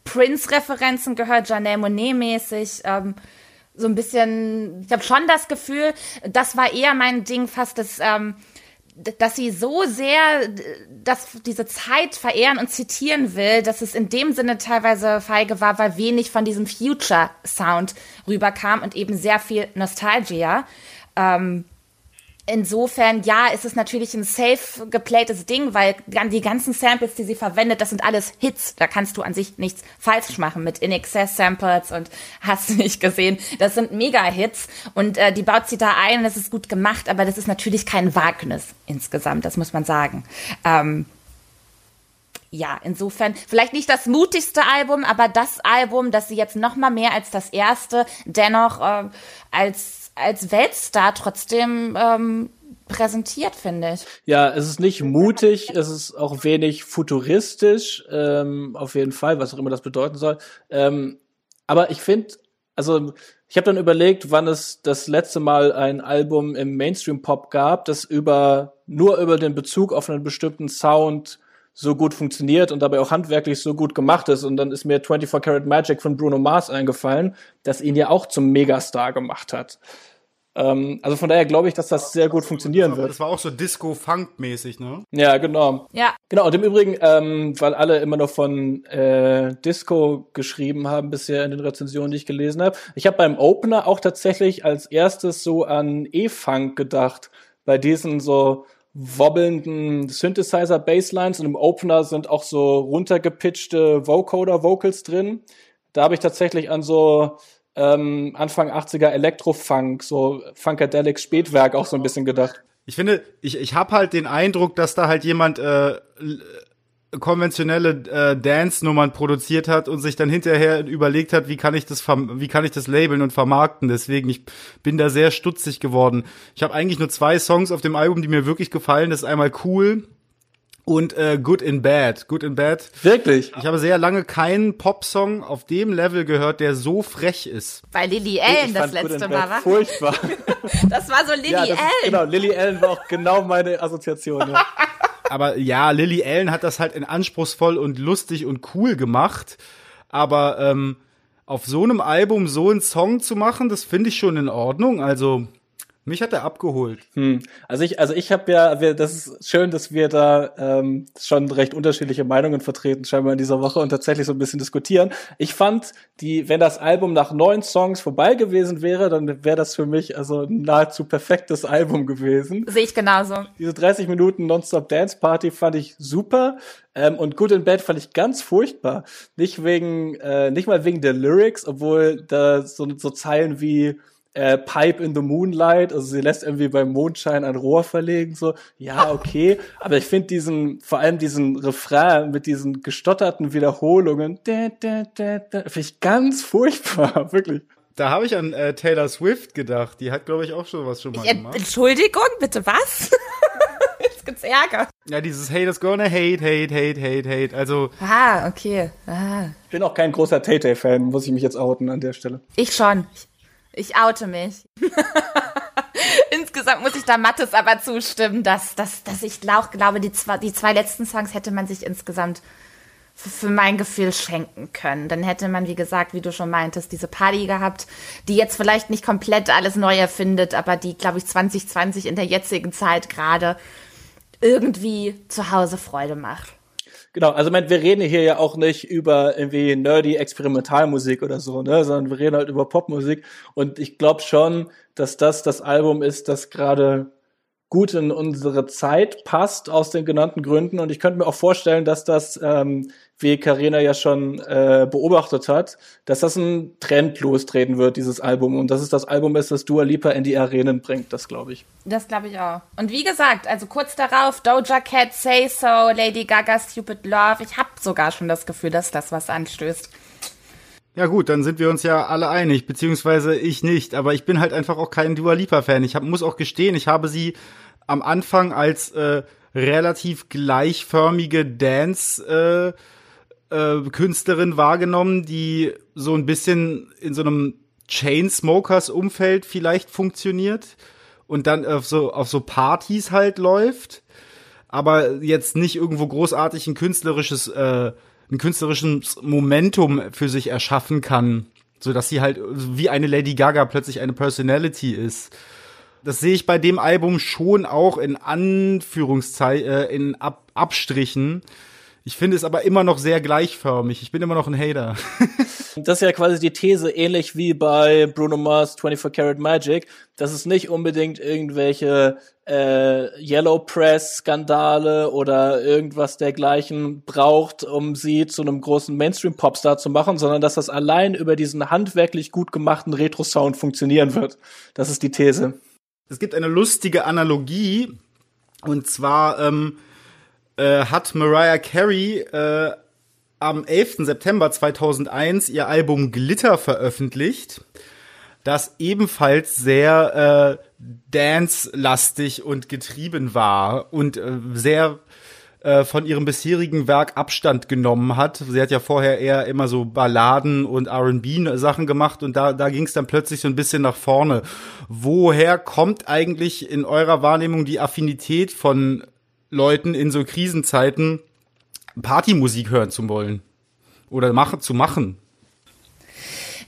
Prince-Referenzen gehört, Janelle Monet-mäßig. Ähm, so ein bisschen, ich habe schon das Gefühl, das war eher mein Ding fast, dass, ähm, dass sie so sehr dass diese Zeit verehren und zitieren will, dass es in dem Sinne teilweise feige war, weil wenig von diesem Future-Sound rüberkam und eben sehr viel Nostalgia. Ähm, insofern, ja, ist es natürlich ein safe geplaytes Ding, weil die ganzen Samples, die sie verwendet, das sind alles Hits. Da kannst du an sich nichts falsch machen mit In Excess Samples und hast du nicht gesehen. Das sind Mega-Hits und äh, die baut sie da ein und das ist gut gemacht, aber das ist natürlich kein Wagnis insgesamt, das muss man sagen. Ähm, ja, insofern vielleicht nicht das mutigste Album, aber das Album, das sie jetzt noch mal mehr als das erste dennoch äh, als als Weltstar trotzdem ähm, präsentiert, finde ich. Ja, es ist nicht mutig, es ist auch wenig futuristisch, ähm, auf jeden Fall, was auch immer das bedeuten soll. Ähm, aber ich finde, also ich habe dann überlegt, wann es das letzte Mal ein Album im Mainstream-Pop gab, das über nur über den Bezug auf einen bestimmten Sound so gut funktioniert und dabei auch handwerklich so gut gemacht ist. Und dann ist mir 24 Karat Magic von Bruno Mars eingefallen, das ihn ja auch zum Megastar gemacht hat. Ähm, also von daher glaube ich, dass das sehr gut funktionieren wird. Das war auch so Disco-Funk-mäßig, ne? Ja, genau. Ja. Genau, und im Übrigen, ähm, weil alle immer noch von äh, Disco geschrieben haben bisher in den Rezensionen, die ich gelesen habe. Ich habe beim Opener auch tatsächlich als erstes so an E-Funk gedacht. Bei diesen so wobbelnden Synthesizer-Basslines und im Opener sind auch so runtergepitchte Vocoder-Vocals drin. Da habe ich tatsächlich an so ähm, Anfang 80er Elektrofunk, so Funkadelic Spätwerk auch so ein bisschen gedacht. Ich finde, ich, ich habe halt den Eindruck, dass da halt jemand äh, konventionelle äh, Dance-Nummern produziert hat und sich dann hinterher überlegt hat, wie kann ich das wie kann ich das labeln und vermarkten. Deswegen ich bin da sehr stutzig geworden. Ich habe eigentlich nur zwei Songs auf dem Album, die mir wirklich gefallen. Das ist einmal cool und äh, Good in Bad. Good in Bad. Wirklich? Ich habe sehr lange keinen Popsong auf dem Level gehört, der so frech ist. Weil Lily Allen das letzte Mal war. Furchtbar. das war so Lily ja, Allen. Ist, genau, Lily Allen war auch genau meine Assoziation. Ja. Aber ja, Lily Allen hat das halt in anspruchsvoll und lustig und cool gemacht. Aber ähm, auf so einem Album so einen Song zu machen, das finde ich schon in Ordnung. Also Mich hat er abgeholt. Hm. Also ich, also ich habe ja, wir, das ist schön, dass wir da ähm, schon recht unterschiedliche Meinungen vertreten, scheinbar in dieser Woche und tatsächlich so ein bisschen diskutieren. Ich fand, die, wenn das Album nach neun Songs vorbei gewesen wäre, dann wäre das für mich also ein nahezu perfektes Album gewesen. Sehe ich genauso. Diese 30 Minuten Nonstop Dance Party fand ich super. Ähm, und Good in Bad fand ich ganz furchtbar. Nicht wegen, äh, nicht mal wegen der Lyrics, obwohl da so, so Zeilen wie äh, Pipe in the Moonlight, also sie lässt irgendwie beim Mondschein ein Rohr verlegen, so, ja, okay, aber ich finde diesen, vor allem diesen Refrain mit diesen gestotterten Wiederholungen, da, da, da, da, finde ich ganz furchtbar, wirklich. Da habe ich an äh, Taylor Swift gedacht, die hat, glaube ich, auch schon was schon mal Ja, gemacht. Entschuldigung, bitte was? Jetzt gibt's Ärger. Ja, dieses Haters gonna hate, hate, hate, hate, hate, also Ah, okay. Ah. Ich bin auch kein großer Tay-Tay-Fan, muss ich mich jetzt outen an der Stelle. Ich schon. Ich oute mich. Insgesamt muss ich da Mattes aber zustimmen, dass, dass, dass ich auch glaube, die zwei, die zwei letzten Songs hätte man sich insgesamt für mein Gefühl schenken können. Dann hätte man, wie gesagt, wie du schon meintest, diese Party gehabt, die jetzt vielleicht nicht komplett alles neu erfindet, aber die, glaube ich, 2020 in der jetzigen Zeit gerade irgendwie zu Hause Freude macht. Genau, also mein, wir reden hier ja auch nicht über irgendwie nerdy Experimentalmusik oder so, ne, sondern wir reden halt über Popmusik. Und ich glaube schon, dass das das Album ist, das gerade gut in unsere Zeit passt aus den genannten Gründen. Und ich könnte mir auch vorstellen, dass das, ähm, wie Karina ja schon äh, beobachtet hat, dass das ein Trend lostreten wird, dieses Album und dass es das Album ist, das Dua Lipa in die Arenen bringt, das glaube ich. Das glaube ich auch. Und wie gesagt, also kurz darauf, Doja Cat, Say So, Lady Gaga, Stupid Love. Ich habe sogar schon das Gefühl, dass das was anstößt. Ja gut, dann sind wir uns ja alle einig, beziehungsweise ich nicht. Aber ich bin halt einfach auch kein Dua Lipa-Fan. Ich hab, muss auch gestehen, ich habe sie am Anfang als äh, relativ gleichförmige Dance äh, äh, Künstlerin wahrgenommen, die so ein bisschen in so einem Chainsmokers-Umfeld vielleicht funktioniert und dann auf so, auf so Partys halt läuft, aber jetzt nicht irgendwo großartig ein künstlerisches äh, ein künstlerisches Momentum für sich erschaffen kann, so dass sie halt wie eine Lady Gaga plötzlich eine Personality ist. Das sehe ich bei dem Album schon auch in Anführungszeichen, äh, in Ab Abstrichen. Ich finde es aber immer noch sehr gleichförmig. Ich bin immer noch ein Hater. Das ist ja quasi die These, ähnlich wie bei Bruno Mars 24 Karat Magic, dass es nicht unbedingt irgendwelche äh, Yellow Press Skandale oder irgendwas dergleichen braucht, um sie zu einem großen Mainstream Popstar zu machen, sondern dass das allein über diesen handwerklich gut gemachten Retro Sound funktionieren wird. Das ist die These. Es gibt eine lustige Analogie und zwar ähm, äh, hat Mariah Carey äh, am 11. September 2001 ihr Album Glitter veröffentlicht, das ebenfalls sehr äh, dance-lastig und getrieben war und äh, sehr äh, von ihrem bisherigen Werk Abstand genommen hat. Sie hat ja vorher eher immer so Balladen und R&B-Sachen gemacht und da, da ging es dann plötzlich so ein bisschen nach vorne. Woher kommt eigentlich in eurer Wahrnehmung die Affinität von Leuten in so Krisenzeiten Partymusik hören zu wollen oder machen zu machen.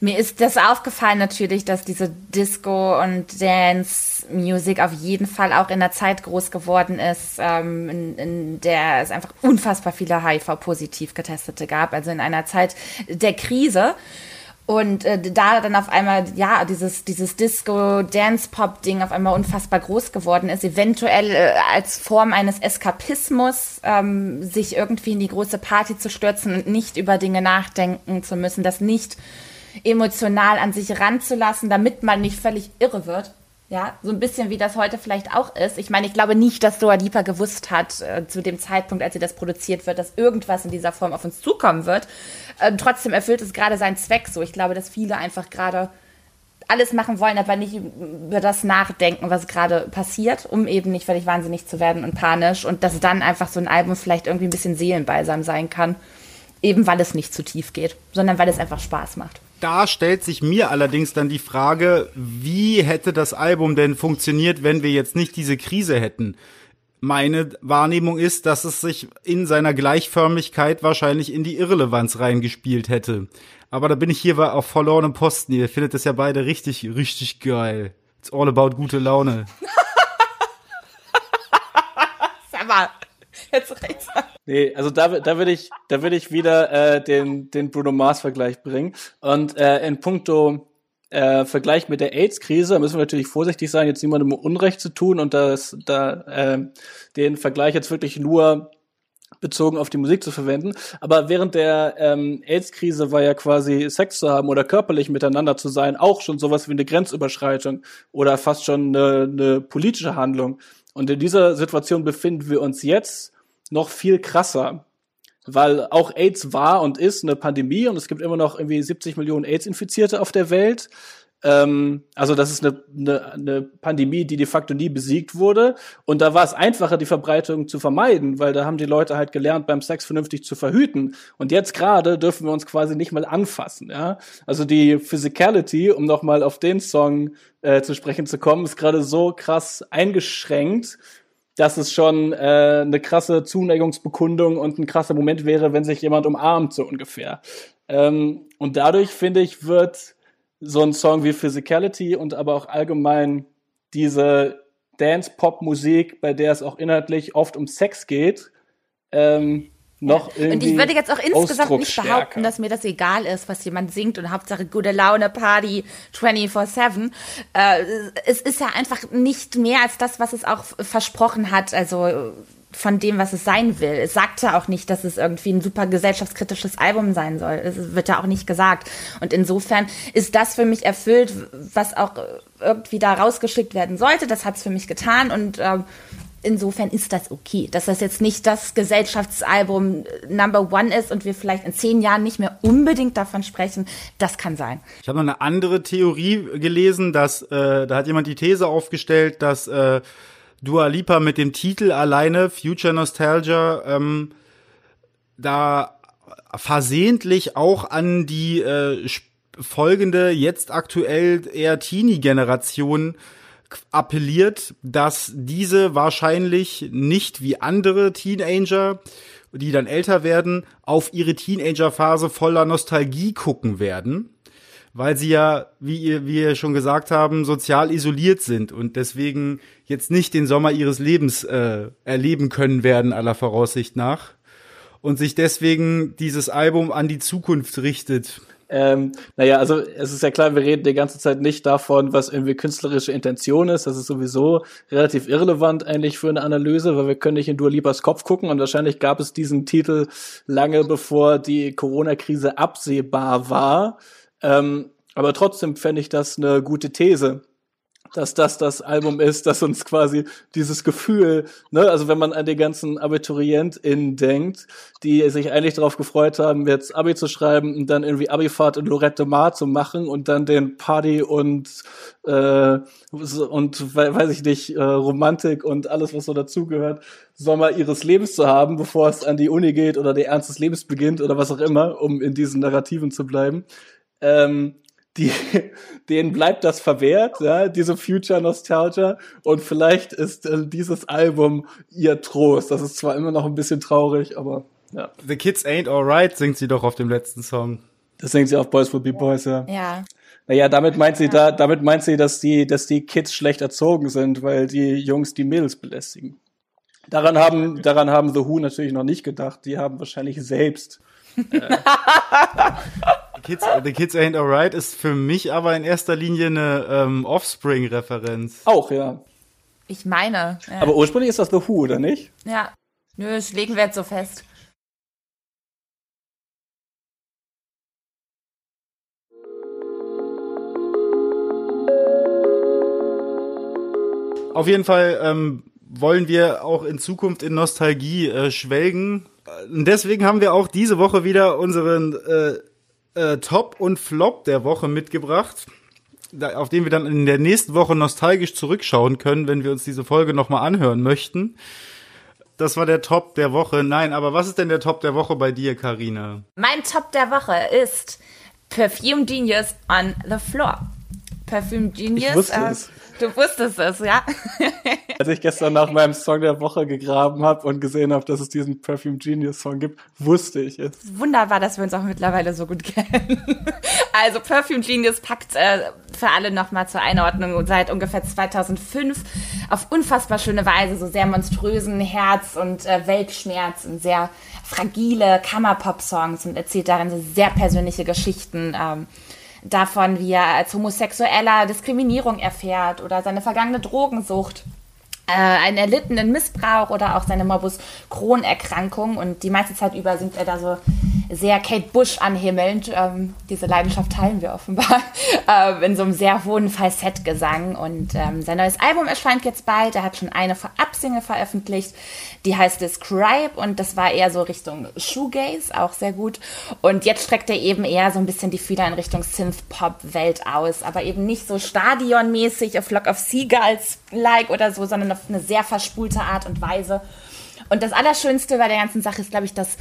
Mir ist das aufgefallen natürlich, dass diese Disco und Dance Music auf jeden Fall auch in der Zeit groß geworden ist, ähm, in, in der es einfach unfassbar viele HIV-positiv getestete gab, also in einer Zeit der Krise. Und äh, da dann auf einmal, ja, dieses, dieses Disco-Dance-Pop-Ding auf einmal unfassbar groß geworden ist, eventuell äh, als Form eines Eskapismus, ähm, sich irgendwie in die große Party zu stürzen und nicht über Dinge nachdenken zu müssen, das nicht emotional an sich ranzulassen, damit man nicht völlig irre wird. Ja, so ein bisschen wie das heute vielleicht auch ist. Ich meine, ich glaube nicht, dass Dua Lipa gewusst hat, äh, zu dem Zeitpunkt, als sie das produziert wird, dass irgendwas in dieser Form auf uns zukommen wird. Ähm, trotzdem erfüllt es gerade seinen Zweck so. Ich glaube, dass viele einfach gerade alles machen wollen, aber nicht über das nachdenken, was gerade passiert, um eben nicht völlig wahnsinnig zu werden und panisch. Und dass dann einfach so ein Album vielleicht irgendwie ein bisschen seelenbalsam sein kann. Eben weil es nicht zu tief geht, sondern weil es einfach Spaß macht da stellt sich mir allerdings dann die Frage, wie hätte das Album denn funktioniert, wenn wir jetzt nicht diese Krise hätten? Meine Wahrnehmung ist, dass es sich in seiner Gleichförmigkeit wahrscheinlich in die Irrelevanz reingespielt hätte. Aber da bin ich hier auf verlorenem Posten. Ihr findet das ja beide richtig, richtig geil. It's all about gute Laune. Sag mal, jetzt rechts. Nee, also da, da würde ich, da würde ich wieder äh, den, den Bruno Mars-Vergleich bringen. Und äh, in puncto äh, Vergleich mit der AIDS-Krise müssen wir natürlich vorsichtig sein, jetzt niemandem Unrecht zu tun und das, da äh, den Vergleich jetzt wirklich nur bezogen auf die Musik zu verwenden. Aber während der ähm, AIDS-Krise war ja quasi Sex zu haben oder körperlich miteinander zu sein auch schon sowas wie eine Grenzüberschreitung oder fast schon eine, eine politische Handlung. Und in dieser Situation befinden wir uns jetzt noch viel krasser. Weil auch AIDS war und ist eine Pandemie und es gibt immer noch irgendwie 70 Millionen AIDS-Infizierte auf der Welt. Ähm, also das ist eine, eine, eine Pandemie, die de facto nie besiegt wurde. Und da war es einfacher, die Verbreitung zu vermeiden, weil da haben die Leute halt gelernt, beim Sex vernünftig zu verhüten. Und jetzt gerade dürfen wir uns quasi nicht mal anfassen. Ja? Also die Physicality, um nochmal auf den Song äh, zu sprechen zu kommen, ist gerade so krass eingeschränkt dass es schon äh, eine krasse Zuneigungsbekundung und ein krasser Moment wäre, wenn sich jemand umarmt, so ungefähr. Ähm, und dadurch, finde ich, wird so ein Song wie Physicality und aber auch allgemein diese Dance-Pop-Musik, bei der es auch inhaltlich oft um Sex geht, ähm, noch irgendwie. Und ich würde jetzt auch insgesamt nicht behaupten, dass mir das egal ist, was jemand singt und Hauptsache gute Laune, Party 24-7. Äh, es ist ja einfach nicht mehr als das, was es auch versprochen hat. Also von dem, was es sein will. Es sagt ja auch nicht, dass es irgendwie ein super gesellschaftskritisches Album sein soll. Es wird ja auch nicht gesagt. Und insofern ist das für mich erfüllt, was auch irgendwie da rausgeschickt werden sollte. Das hat es für mich getan und äh, insofern ist das okay. Dass das jetzt nicht das Gesellschaftsalbum Number One ist und wir vielleicht in zehn Jahren nicht mehr unbedingt davon sprechen, das kann sein. Ich habe noch eine andere Theorie gelesen, dass äh, da hat jemand die These aufgestellt, dass äh, Dua Lipa mit dem Titel alleine Future Nostalgia ähm, da versehentlich auch an die äh, folgende jetzt aktuell eher Teenie-Generation appelliert, dass diese wahrscheinlich nicht wie andere Teenager, die dann älter werden, auf ihre Teenager-Phase voller Nostalgie gucken werden, weil sie ja, wie ihr, wie ihr schon gesagt haben, sozial isoliert sind und deswegen jetzt nicht den Sommer ihres Lebens äh, erleben können werden, aller Voraussicht nach. Und sich deswegen dieses Album an die Zukunft richtet. Ähm, naja, also es ist ja klar, wir reden die ganze Zeit nicht davon, was irgendwie künstlerische Intention ist. Das ist sowieso relativ irrelevant eigentlich für eine Analyse, weil wir können nicht in Dua Lipas Kopf gucken und wahrscheinlich gab es diesen Titel lange bevor die Corona-Krise absehbar war. Ähm, aber trotzdem fände ich das eine gute These dass das das Album ist, das uns quasi dieses Gefühl, ne, also wenn man an die ganzen AbiturientInnen denkt, die sich eigentlich darauf gefreut haben, jetzt Abi zu schreiben und dann irgendwie Abifahrt in Lorette Mar zu machen und dann den Party und äh, und weiß ich nicht, äh, Romantik und alles, was so dazugehört, Sommer ihres Lebens zu haben, bevor es an die Uni geht oder der Ernst des Lebens beginnt oder was auch immer, um in diesen Narrativen zu bleiben. Ähm, die, denen bleibt das verwehrt, ja, diese Future Nostalgia. Und vielleicht ist äh, dieses Album ihr Trost. Das ist zwar immer noch ein bisschen traurig, aber ja. The Kids Ain't Alright singt sie doch auf dem letzten Song. Das singt sie auf Boys Will Be Boys, ja. Ja. Naja, damit meint sie da, damit meint sie, dass die, dass die Kids schlecht erzogen sind, weil die Jungs die Mädels belästigen. Daran haben, daran haben The Who natürlich noch nicht gedacht. Die haben wahrscheinlich selbst. Äh, Kids, The Kids Ain't Alright ist für mich aber in erster Linie eine ähm, Offspring-Referenz. Auch, ja. Ich meine. Ja. Aber ursprünglich ist das The Who, oder nicht? Ja. Nö, das legen wir jetzt so fest. Auf jeden Fall ähm, wollen wir auch in Zukunft in Nostalgie äh, schwelgen. Und deswegen haben wir auch diese Woche wieder unseren äh, äh, Top und Flop der Woche mitgebracht, auf den wir dann in der nächsten Woche nostalgisch zurückschauen können, wenn wir uns diese Folge nochmal anhören möchten. Das war der Top der Woche. Nein, aber was ist denn der Top der Woche bei dir, Karina? Mein Top der Woche ist Perfume Genius on the Floor. Perfume Genius. Ich wusste äh, es. Du wusstest es, ja. Als ich gestern nach meinem Song der Woche gegraben habe und gesehen habe, dass es diesen Perfume Genius Song gibt, wusste ich es. Wunderbar, dass wir uns auch mittlerweile so gut kennen. Also Perfume Genius packt äh, für alle nochmal zur Einordnung seit ungefähr 2005 auf unfassbar schöne Weise so sehr monströsen Herz- und äh, Weltschmerz und sehr fragile Kammerpop-Songs und erzählt darin so sehr persönliche Geschichten. Ähm, davon, wie er als Homosexueller Diskriminierung erfährt oder seine vergangene Drogensucht äh, einen erlittenen Missbrauch oder auch seine Morbus Crohn-Erkrankung. Und die meiste Zeit über singt er da so sehr Kate Bush anhimmelnd. Ähm, diese Leidenschaft teilen wir offenbar äh, in so einem sehr hohen Falsettgesang. Und ähm, sein neues Album erscheint jetzt bald. Er hat schon eine Vorabsingle veröffentlicht, die heißt Describe und das war eher so Richtung Shoegaze, auch sehr gut. Und jetzt streckt er eben eher so ein bisschen die Fühler in Richtung Synth-Pop-Welt aus, aber eben nicht so stadionmäßig, a Flock of Seagulls-like oder so, sondern auf eine sehr verspulte Art und Weise. Und das Allerschönste bei der ganzen Sache ist, glaube ich, das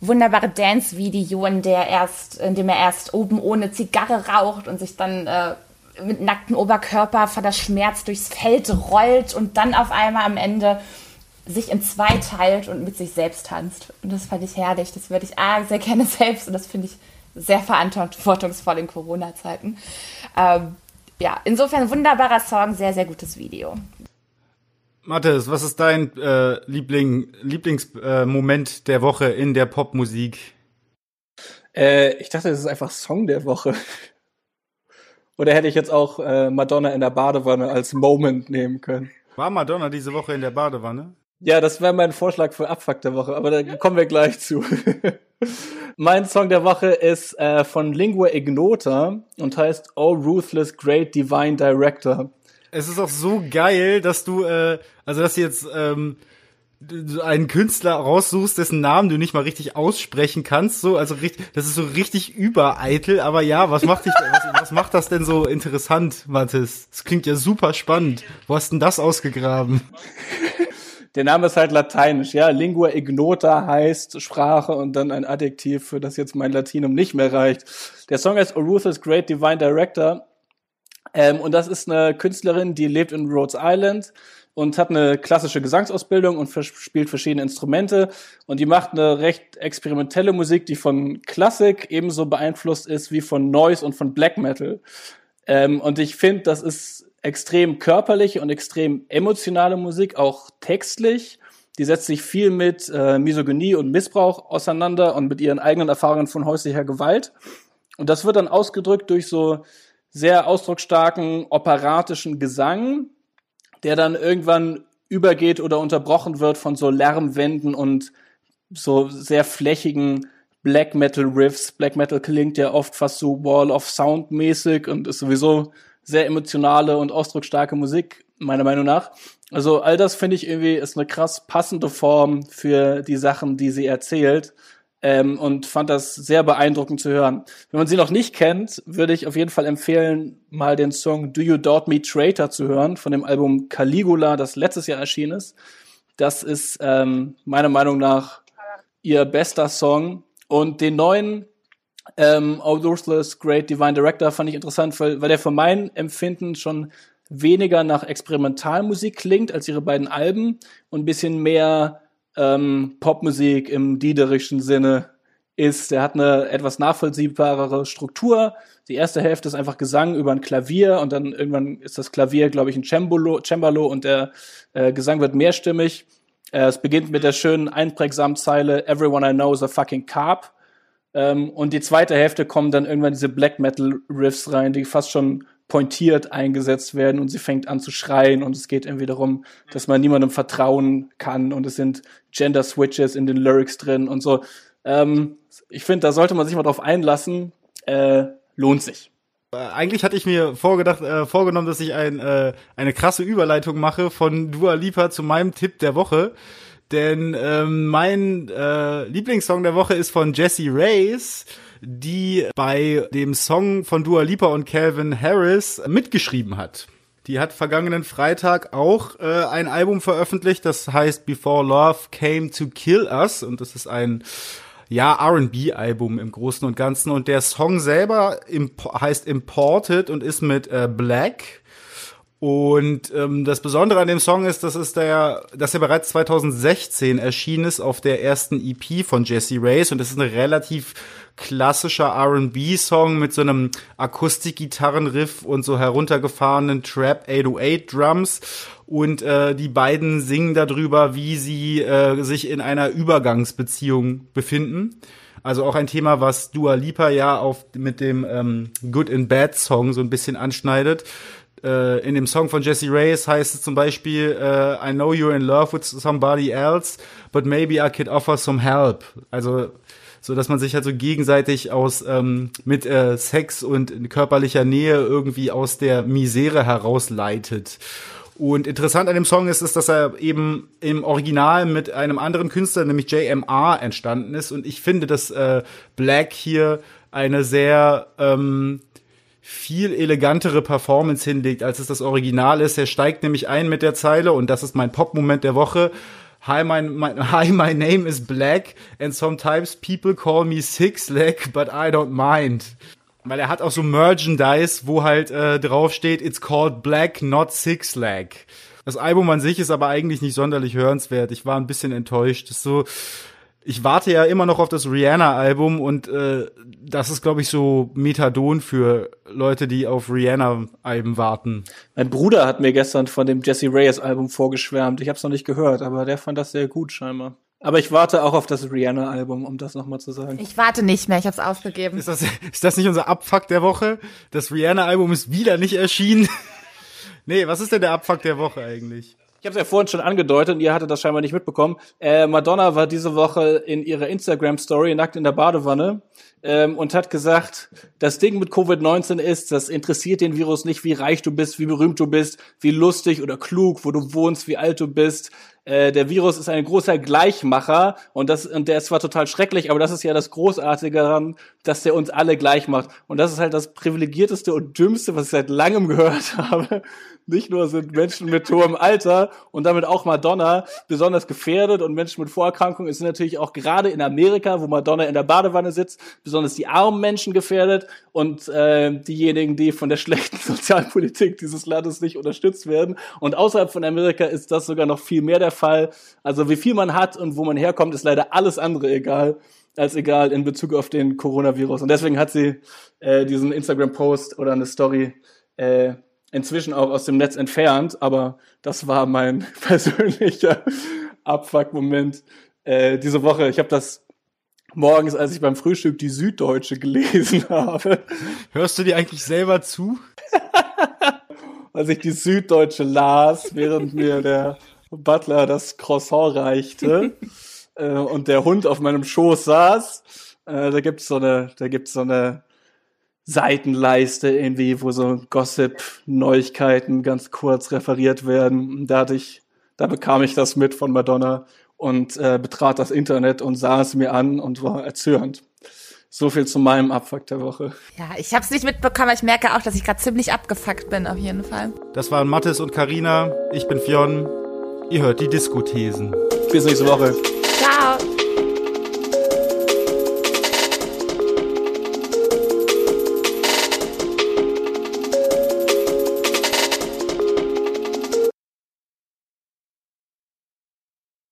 wunderbare Dance-Video, in, in dem er erst oben ohne Zigarre raucht und sich dann äh, mit nacktem Oberkörper vor der Schmerz durchs Feld rollt und dann auf einmal am Ende sich in zwei teilt und mit sich selbst tanzt. Und das fand ich herrlich. Das würde ich ah, sehr gerne selbst und das finde ich sehr verantwortungsvoll in Corona-Zeiten. Ähm, ja, insofern wunderbarer Song, sehr, sehr gutes Video. Mathis, was ist dein äh, Liebling, Lieblingsmoment äh, der Woche in der Popmusik? Äh, ich dachte, das ist einfach Song der Woche. Oder hätte ich jetzt auch äh, Madonna in der Badewanne als Moment nehmen können? War Madonna diese Woche in der Badewanne? Ja, das wäre mein Vorschlag für Abfuck der Woche, aber da kommen wir gleich zu. mein Song der Woche ist äh, von Lingua Ignota und heißt Oh Ruthless Great Divine Director es ist auch so geil, dass du, äh, also dass du jetzt ähm, einen Künstler raussuchst, dessen Namen du nicht mal richtig aussprechen kannst, so, also richtig, das ist so richtig übereitel, aber ja, was macht dich, was, was macht das denn so interessant, Mathis? Das klingt ja super spannend. Wo hast denn das ausgegraben? Der Name ist halt lateinisch, ja. Lingua ignota heißt Sprache und dann ein Adjektiv, für das jetzt mein Latinum nicht mehr reicht. Der Song heißt Oruthus Great Divine Director ähm, und das ist eine Künstlerin, die lebt in Rhodes Island und hat eine klassische Gesangsausbildung und spielt verschiedene Instrumente. Und die macht eine recht experimentelle Musik, die von Klassik ebenso beeinflusst ist wie von Noise und von Black Metal. Ähm, und ich finde, das ist extrem körperliche und extrem emotionale Musik, auch textlich. Die setzt sich viel mit äh, Misogynie und Missbrauch auseinander und mit ihren eigenen Erfahrungen von häuslicher Gewalt. Und das wird dann ausgedrückt durch so sehr ausdrucksstarken operatischen Gesang, der dann irgendwann übergeht oder unterbrochen wird von so Lärmwänden und so sehr flächigen Black Metal Riffs. Black Metal klingt ja oft fast so Wall of Sound mäßig und ist sowieso sehr emotionale und ausdrucksstarke Musik, meiner Meinung nach. Also all das finde ich irgendwie ist eine krass passende Form für die Sachen, die sie erzählt ähm, und fand das sehr beeindruckend zu hören. Wenn man sie noch nicht kennt, würde ich auf jeden Fall empfehlen, mal den Song Do You Doubt Me Traitor zu hören von dem Album Caligula, das letztes Jahr erschienen ist. Das ist ähm, meiner Meinung nach ihr bester Song und den neuen ähm, Oh Ruthless Great Divine Director fand ich interessant, weil, weil der für mein Empfinden schon weniger nach Experimentalmusik klingt als ihre beiden Alben und ein bisschen mehr ähm, Popmusik im diederischen Sinne ist. Der hat eine etwas nachvollziehbarere Struktur. Die erste Hälfte ist einfach Gesang über ein Klavier und dann irgendwann ist das Klavier, glaube ich, ein Cembalo, Cembalo und der äh, Gesang wird mehrstimmig. Äh, es beginnt mit der schönen einprägsamen Zeile Everyone I know is a fucking carp. Ähm, und die zweite Hälfte kommen dann irgendwann diese Black Metal Riffs rein, die fast schon pointiert eingesetzt werden und sie fängt an zu schreien und es geht irgendwie darum, dass man niemandem vertrauen kann und es sind Gender Switches in den Lyrics drin und so. Ähm, ich finde, da sollte man sich mal drauf einlassen. Äh, lohnt sich. Äh, eigentlich hatte ich mir vorgedacht, äh, vorgenommen, dass ich ein, äh, eine krasse Überleitung mache von Dua Lipa zu meinem Tipp der Woche. Denn ähm, mein äh, Lieblingssong der Woche ist von Jesse Reyes die bei dem Song von Dua Lipa und Calvin Harris mitgeschrieben hat. Die hat vergangenen Freitag auch äh, ein Album veröffentlicht, das heißt Before Love Came to Kill Us und das ist ein ja, RB-Album im Großen und Ganzen. Und der Song selber heißt Imported und ist mit äh, Black. Und ähm, das Besondere an dem Song ist, dass, es der, dass er bereits 2016 erschienen ist auf der ersten EP von Jesse Race. Und das ist ein relativ klassischer R&B-Song mit so einem Akustikgitarrenriff und so heruntergefahrenen Trap 808 Drums und äh, die beiden singen darüber, wie sie äh, sich in einer Übergangsbeziehung befinden. Also auch ein Thema, was Dua Lipa ja auf mit dem ähm, Good and Bad Song so ein bisschen anschneidet. Äh, in dem Song von Jesse Reyes heißt es zum Beispiel äh, I know you're in love with somebody else, but maybe I could offer some help. Also so dass man sich halt so gegenseitig aus ähm, mit äh, Sex und körperlicher Nähe irgendwie aus der Misere herausleitet. Und interessant an dem Song ist, ist, dass er eben im Original mit einem anderen Künstler, nämlich JMR, entstanden ist. Und ich finde, dass äh, Black hier eine sehr ähm, viel elegantere Performance hinlegt, als es das Original ist. Er steigt nämlich ein mit der Zeile, und das ist mein Pop-Moment der Woche. Hi my, my, hi, my name is Black, and sometimes people call me Six Leg, but I don't mind. Weil er hat auch so Merchandise, wo halt äh, drauf steht, it's called Black, not Six Leg. Das Album an sich ist aber eigentlich nicht sonderlich hörenswert. Ich war ein bisschen enttäuscht. Das ist so, ich warte ja immer noch auf das Rihanna-Album und äh, das ist, glaube ich, so Methadon für Leute, die auf Rihanna-Alben warten. Mein Bruder hat mir gestern von dem Jesse Reyes-Album vorgeschwärmt. Ich habe es noch nicht gehört, aber der fand das sehr gut scheinbar. Aber ich warte auch auf das Rihanna-Album, um das nochmal zu sagen. Ich warte nicht mehr, ich habe es aufgegeben. Ist das, ist das nicht unser Abfuck der Woche? Das Rihanna-Album ist wieder nicht erschienen. nee, was ist denn der Abfuck der Woche eigentlich? Ich habe es ja vorhin schon angedeutet und ihr hattet das scheinbar nicht mitbekommen. Äh, Madonna war diese Woche in ihrer Instagram-Story nackt in der Badewanne ähm, und hat gesagt, das Ding mit Covid-19 ist, das interessiert den Virus nicht, wie reich du bist, wie berühmt du bist, wie lustig oder klug, wo du wohnst, wie alt du bist. Äh, der Virus ist ein großer Gleichmacher und das und der ist zwar total schrecklich, aber das ist ja das Großartige daran, dass der uns alle gleich macht. Und das ist halt das privilegierteste und dümmste, was ich seit langem gehört habe. Nicht nur sind Menschen mit hohem Alter und damit auch Madonna besonders gefährdet und Menschen mit Vorerkrankungen ist natürlich auch gerade in Amerika, wo Madonna in der Badewanne sitzt, besonders die armen Menschen gefährdet und äh, diejenigen, die von der schlechten Sozialpolitik dieses Landes nicht unterstützt werden. Und außerhalb von Amerika ist das sogar noch viel mehr der Fall. Also wie viel man hat und wo man herkommt, ist leider alles andere egal als egal in Bezug auf den Coronavirus. Und deswegen hat sie äh, diesen Instagram-Post oder eine Story äh, inzwischen auch aus dem Netz entfernt. Aber das war mein persönlicher Abfuck-Moment äh, diese Woche. Ich habe das morgens, als ich beim Frühstück die Süddeutsche gelesen habe. Hörst du dir eigentlich selber zu? als ich die Süddeutsche las, während mir der Butler das Croissant reichte äh, und der Hund auf meinem Schoß saß. Äh, da gibt's so eine, da gibt's so eine Seitenleiste irgendwie, wo so Gossip-Neuigkeiten ganz kurz referiert werden. Da hatte ich, da bekam ich das mit von Madonna und äh, betrat das Internet und sah es mir an und war erzürnt. So viel zu meinem Abfuck der Woche. Ja, ich habe es nicht mitbekommen, aber ich merke auch, dass ich gerade ziemlich abgefuckt bin, auf jeden Fall. Das waren Mathis und Karina. Ich bin Fionn. Ihr hört die Diskothesen. Bis nächste Woche.